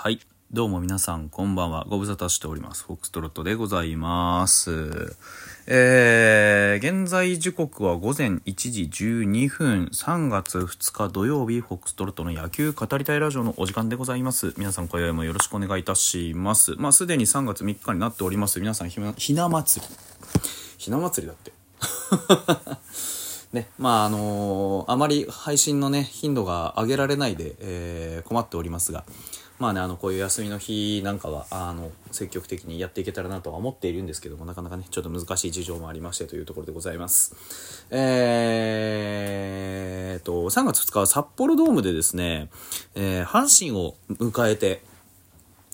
はい。どうも皆さん、こんばんは。ご無沙汰しております。フォックストロットでございます。えー、現在時刻は午前1時12分、3月2日土曜日、フォックストロットの野球語りたいラジオのお時間でございます。皆さん、今宵もよろしくお願いいたします。まあ、すでに3月3日になっております。皆さん、ひなひな祭り。ひな祭りだって。ね、まああのあまり配信のね頻度が上げられないで、えー困っておりますがまあねあのこういう休みの日なんかはあの積極的にやっていけたらなとは思っているんですけどもなかなかねちょっと難しい事情もありましてというところでございますえー、と3月2日は札幌ドームでですね、えー阪神を迎えて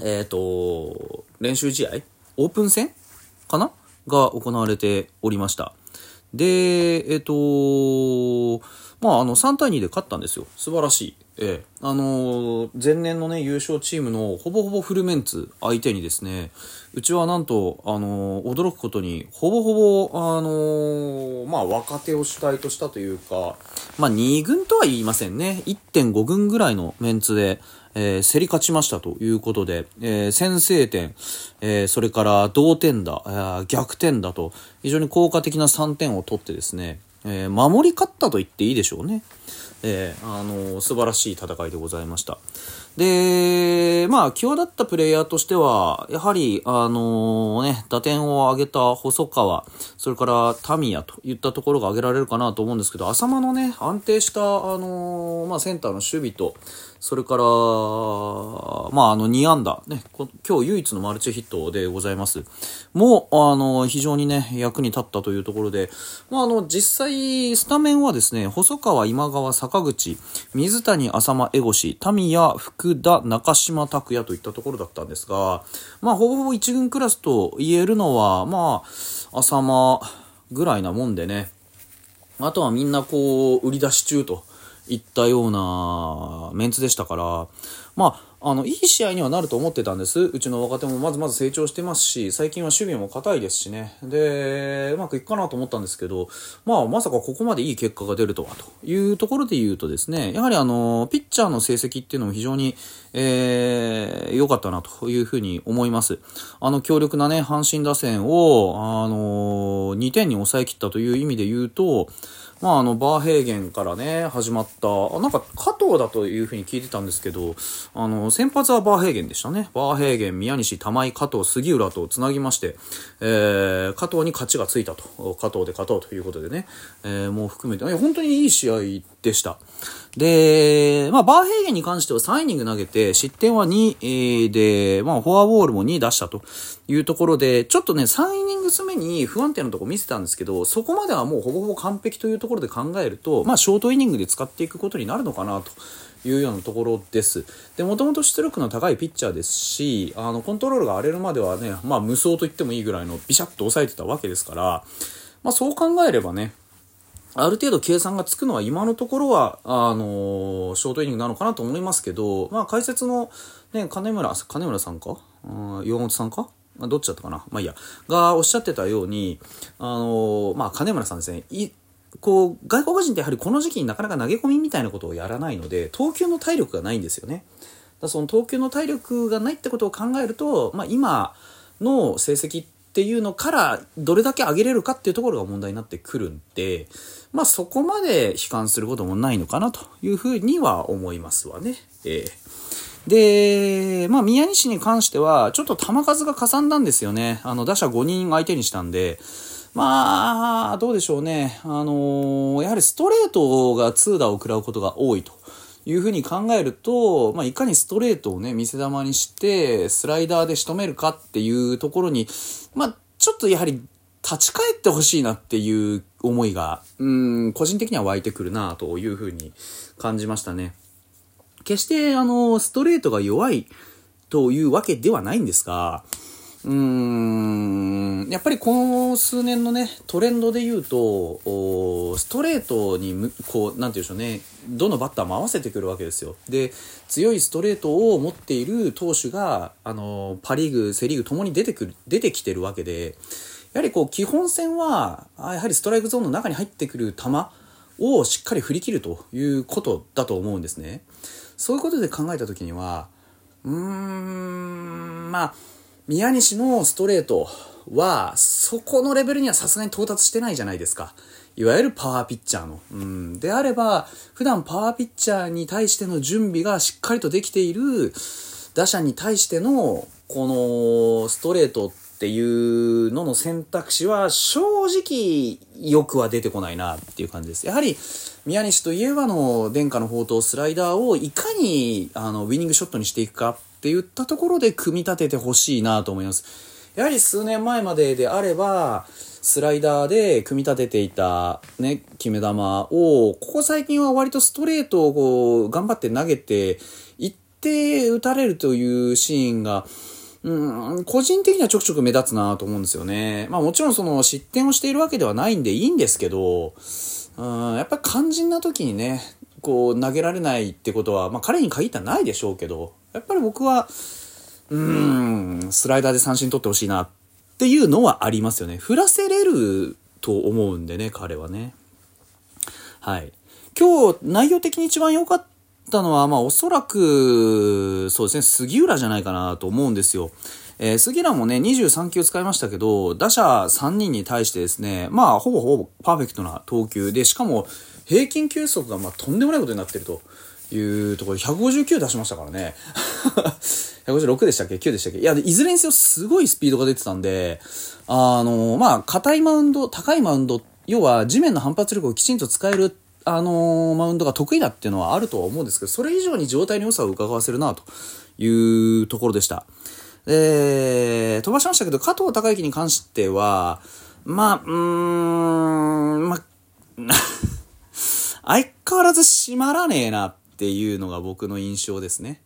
えっ、と、練習試合オープン戦かな？が行われておりました。で、えっ、と、まあ、あの、3対2で勝ったんですよ。素晴らしい。ええ。あの、前年のね、優勝チームのほぼほぼフルメンツ相手にですね、うちはなんと、あの、驚くことに、ほぼほぼ、あの、まあ、若手を主体としたというか、まあ、2軍とは言いませんね。1.5軍ぐらいのメンツで、えー競り勝ちましたということで、えー先制点、えーそれから同点だ、あー逆転だと、非常に効果的な3点を取ってですね、えー守り勝ったと言っていいでしょうね。えーあのー素晴らしい戦いでございました。で、まあ、際立ったプレイヤーとしては、やはり、あのね、打点を上げた細川、それからタミヤといったところが挙げられるかなと思うんですけど、浅間のね、安定した、あのまあ、センターの守備と、それから、まあ、あの、2安打、ね、今日唯一のマルチヒットでございます。もう、あの、非常にね、役に立ったというところで、まあ、あの、実際、スタメンはですね、細川、今川、坂口、水谷、浅間、江越、タミヤ、福田、中島拓也といったところだったんですが、まあ、ほぼほぼ一軍クラスと言えるのは、まあ、浅間ぐらいなもんでね、あとはみんなこう、売り出し中と。いったようなメンツでしたから、まあ、あの、いい試合にはなると思ってたんです。うちの若手もまずまず成長してますし、最近は守備も硬いですしね。で、うまくいくかなと思ったんですけど、まあ、まさかここまでいい結果が出るとは、というところで言うとですね、やはりあの、ピッチャーの成績っていうのも非常に、えー、良かったなというふうに思います。あの、強力なね、阪神打線を、あの2点に抑え切ったという意味で言うと、まあ、あの、バーヘーゲンからね、始まった、あなんか、加藤だというふうに聞いてたんですけど、あの、先発はバーヘーゲンでしたね。バーヘーゲン、宮西、玉井、加藤、杉浦と繋ぎまして、えー、加藤に勝ちがついたと。加藤で勝とうということでね、えー、もう含めて、いや本当にいい試合でした。で、まあ、バーヘーゲンに関しては3イニング投げて、失点は2、で、まあ、フォアボールも2出したというところで、ちょっとね、3イニングス目に不安定なとこ見せたんですけど、そこまではもうほぼほぼ完璧というところで考えると、まあ、ショートイニングで使っていくことになるのかなと。いうようなところです。で、もともと出力の高いピッチャーですし、あの、コントロールが荒れるまではね、まあ、無双と言ってもいいぐらいのビシャッと抑えてたわけですから、まあ、そう考えればね、ある程度計算がつくのは今のところは、あのーショートイニングなのかなと思いますけど、まあ解説の、ね、金村、金村さんか？うん岩本さんか？どっちだったかな？まあいいや。がおっしゃってたように、あのーまあ金村さんですね。いこう、外国人ってやはりこの時期になかなか投げ込みみたいなことをやらないので、投球の体力がないんですよね。だその投球の体力がないってことを考えると、まあ今の成績っていうのからどれだけ上げれるかっていうところが問題になってくるんで、まあそこまで悲観することもないのかなというふうには思いますわね。ええで、まあ宮西に関してはちょっと球数がかさんだんですよね。あの打者5人相手にしたんで、まあ、どうでしょうね。あのやはりストレートが痛打を食らうことが多いと。いうふうに考えると、まあ、いかにストレートをね、見せ球にして、スライダーで仕留めるかっていうところに、まあ、ちょっとやはり立ち返ってほしいなっていう思いが、うん、個人的には湧いてくるなというふうに感じましたね。決して、あの、ストレートが弱いというわけではないんですが、うーん、やっぱりこの数年のね、トレンドで言うと、ストレートに、こう、なんて言うんでしょうね、どのバッターも合わせてくるわけですよ。で、強いストレートを持っている投手が、あの、パリーグ、セリーグともに出てくる、出てきてるわけで、やはりこう、基本戦は、やはりストライクゾーンの中に入ってくる球をしっかり振り切るということだと思うんですね。そういうことで考えたときには、うーん、まあ、宮西のストレートは、そこのレベルにはさすがに到達してないじゃないですか。いわゆるパワーピッチャーの。うん。であれば、普段パワーピッチャーに対しての準備がしっかりとできている打者に対しての、このストレートってっていうのの選択肢は正直よくは出てこないなっていう感じです。やはり宮西といえばの殿下の宝刀スライダーをいかにあのウィニングショットにしていくかって言ったところで組み立ててほしいなと思います。やはり数年前までであれば、スライダーで組み立てていたね、決め球を、ここ最近は割とストレートをこう、頑張って投げて、いって打たれるというシーンが、うん、個人的にはちょくちょく目立つなと思うんですよね。まあもちろんその失点をしているわけではないんでいいんですけど、うん、やっぱり肝心な時にね、こう投げられないってことは、まあ彼に限ったらないでしょうけど、やっぱり僕は、うん、スライダーで三振取ってほしいなっていうのはありますよね。振らせれると思うんでね、彼はね。はい。今日、内容的に一番良かったのは、まあおそらく、そうですね、杉浦じゃないかなと思うんですよ。えー、杉浦もね、23球使いましたけど、打者3人に対してですね、まあ、ほぼほぼパーフェクトな投球で、しかも、平均球速がまあとんでもないことになってるというところで、159出しましたからね。156でしたっけ ?9 でしたっけ？いや、いずれにせよすごいスピードが出てたんで、あの、まあ、硬いマウンド、高いマウンド、要は地面の反発力をきちんと使える、あのマウンドが得意だっていうのはあるとは思うんですけど、それ以上に状態の良さを伺わせるな、というところでした。えー、飛ばしましたけど、加藤隆之に関しては、まあ、うーん、ま、相変わらず閉まらねえなっていうのが僕の印象ですね。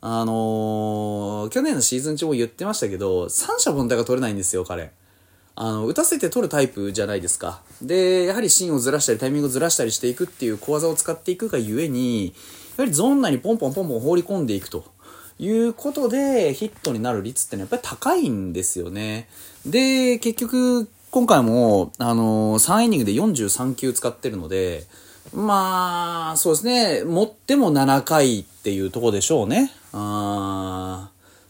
あのー、去年のシーズン中も言ってましたけど、三者凡退が取れないんですよ、彼。あの、打たせて取るタイプじゃないですか。で、やはり芯をずらしたり、タイミングをずらしたりしていくっていう小技を使っていくがゆえに、やはりゾーン内にポンポンポンポン放り込んでいくということで、ヒットになる率ってのはやっぱり高いんですよね。で、結局、今回も、あの、3イニングで43球使ってるので、まあ、そうですね。持っても7回っていうとこでしょうね。あ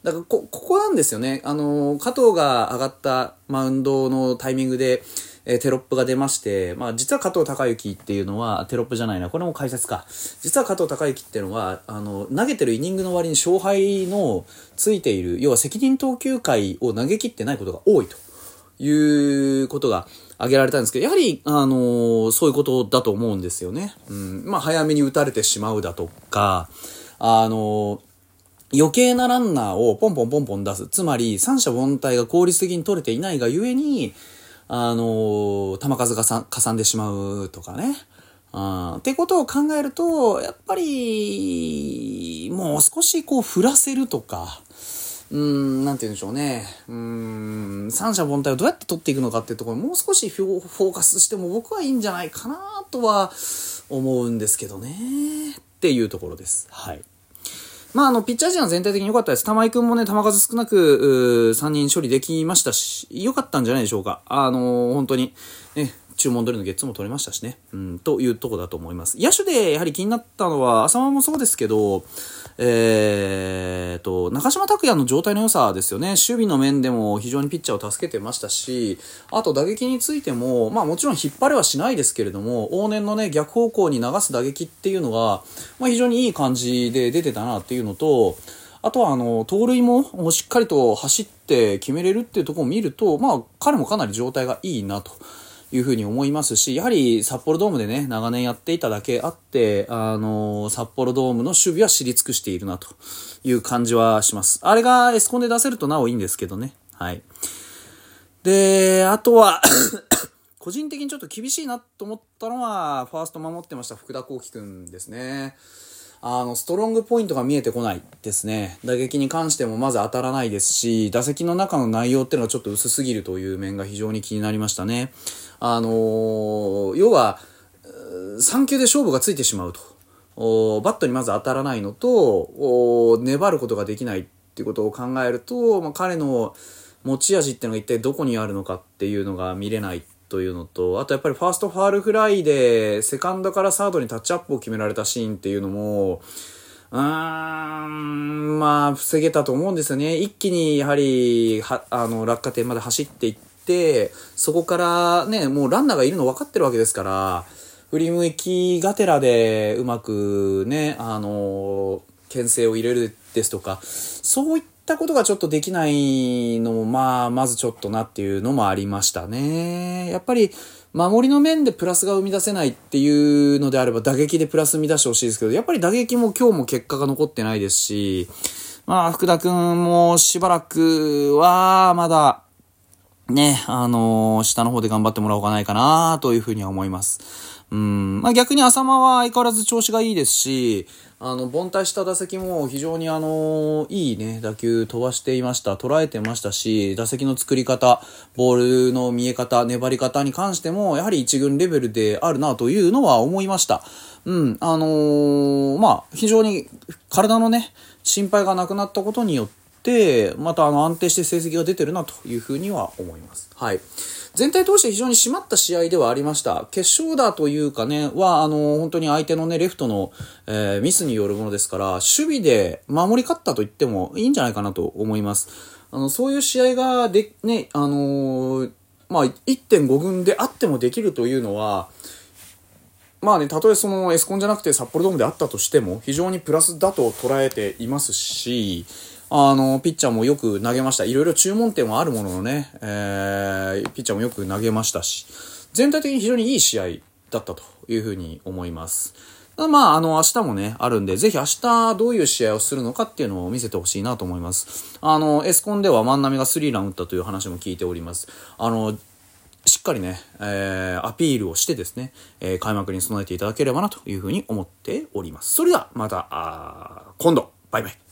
だからこ、ここなんですよね。あの、加藤が上がったマウンドのタイミングで、え、テロップが出まして、まあ実は加藤隆之っていうのは、テロップじゃないな、これも解説か。実は加藤隆之っていうのは、あの、投げてるイニングの割に勝敗のついている、要は責任投球回を投げ切ってないことが多いということが挙げられたんですけど、やはり、あのー、そういうことだと思うんですよね。うん。まあ、早めに打たれてしまうだとか、あのー、余計なランナーをポンポンポンポン出す。つまり、三者凡退が効率的に取れていないがゆえに、あの、球数がかさんでしまうとかね。あってことを考えると、やっぱり、もう少しこう振らせるとか、うん、なんて言うんでしょうね。うん、三者凡退をどうやって取っていくのかっていうところもう少しフォーカスしても僕はいいんじゃないかなとは思うんですけどね。っていうところです。はい。まあ、あの、ピッチャー陣は全体的に良かったです。玉井くんもね、球数少なく、3人処理できましたし、良かったんじゃないでしょうか。あのー、本当に、注文通りのゲッツも取れましたしね。うん、というとこだと思います。野手でやはり気になったのは、浅間もそうですけど、えーと、中島拓也の状態の良さですよね。守備の面でも非常にピッチャーを助けてましたし、あと打撃についても、まあもちろん引っ張れはしないですけれども、往年のね、逆方向に流す打撃っていうのが、まあ非常にいい感じで出てたなっていうのと、あとはあの、盗塁もしっかりと走って決めれるっていうところを見ると、まあ彼もかなり状態がいいなと。いうふうに思いますし、やはり札幌ドームでね、長年やっていただけあって、あの、札幌ドームの守備は知り尽くしているなという感じはします。あれがエスコンで出せるとなおいいんですけどね。はい。で、あとは 個人的にちょっと厳しいなと思ったのは、ファースト守ってました福田幸輝くんですね。あの、ストロングポイントが見えてこないですね。打撃に関してもまず当たらないですし、打席の中の内容っていうのはちょっと薄すぎるという面が非常に気になりましたね。あのー、要は、3球で勝負がついてしまうと。バットにまず当たらないのと、粘ることができないっていうことを考えると、まあ、彼の持ち味っていうのが一体どこにあるのかっていうのが見れないというのと、あとやっぱりファーストファールフライで、セカンドからサードにタッチアップを決められたシーンっていうのも、うーん、まあ、防げたと思うんですよね。一気に、やはり、は、あの、落下点まで走っていって、そこからね、もうランナーがいるの分かってるわけですから、振り向きがてらでうまくね、あの、牽制を入れるですとか、そういったことがちょっとできないのも、まあ、まずちょっとなっていうのもありましたね。やっぱり、守りの面でプラスが生み出せないっていうのであれば打撃でプラス生み出してほしいですけど、やっぱり打撃も今日も結果が残ってないですし、まあ、福田くんもしばらくはまだ、ね、あのー、下の方で頑張ってもらおうかないかなというふうには思います。うん、まあ逆に浅間は相変わらず調子がいいですし、あの、凡退した打席も非常にあの、いいね、打球飛ばしていました。捉えてましたし、打席の作り方、ボールの見え方、粘り方に関しても、やはり一軍レベルであるなというのは思いました。うん、あのー、まあ、非常に体のね、心配がなくなったことによって、またあの、安定して成績が出てるなというふうには思います。はい。全体通して非常に締まった試合ではありました。決勝打というかね、は、あの、本当に相手のね、レフトの、えー、ミスによるものですから、守備で守り勝ったと言ってもいいんじゃないかなと思います。あの、そういう試合がで、ね、あのー、まあ、1.5軍であってもできるというのは、まあね、たとえそのエスコンじゃなくて札幌ドームであったとしても、非常にプラスだと捉えていますし、あの、ピッチャーもよく投げました。いろいろ注文点はあるもののね、えー、ピッチャーもよく投げましたし、全体的に非常にいい試合だったというふうに思います。まあ、あの、明日もね、あるんで、ぜひ明日どういう試合をするのかっていうのを見せてほしいなと思います。あの、エスコンでは万波がスリーラン打ったという話も聞いております。あの、しっかりね、えー、アピールをしてですね、えー、開幕に備えていただければなというふうに思っております。それでは、また、今度、バイバイ。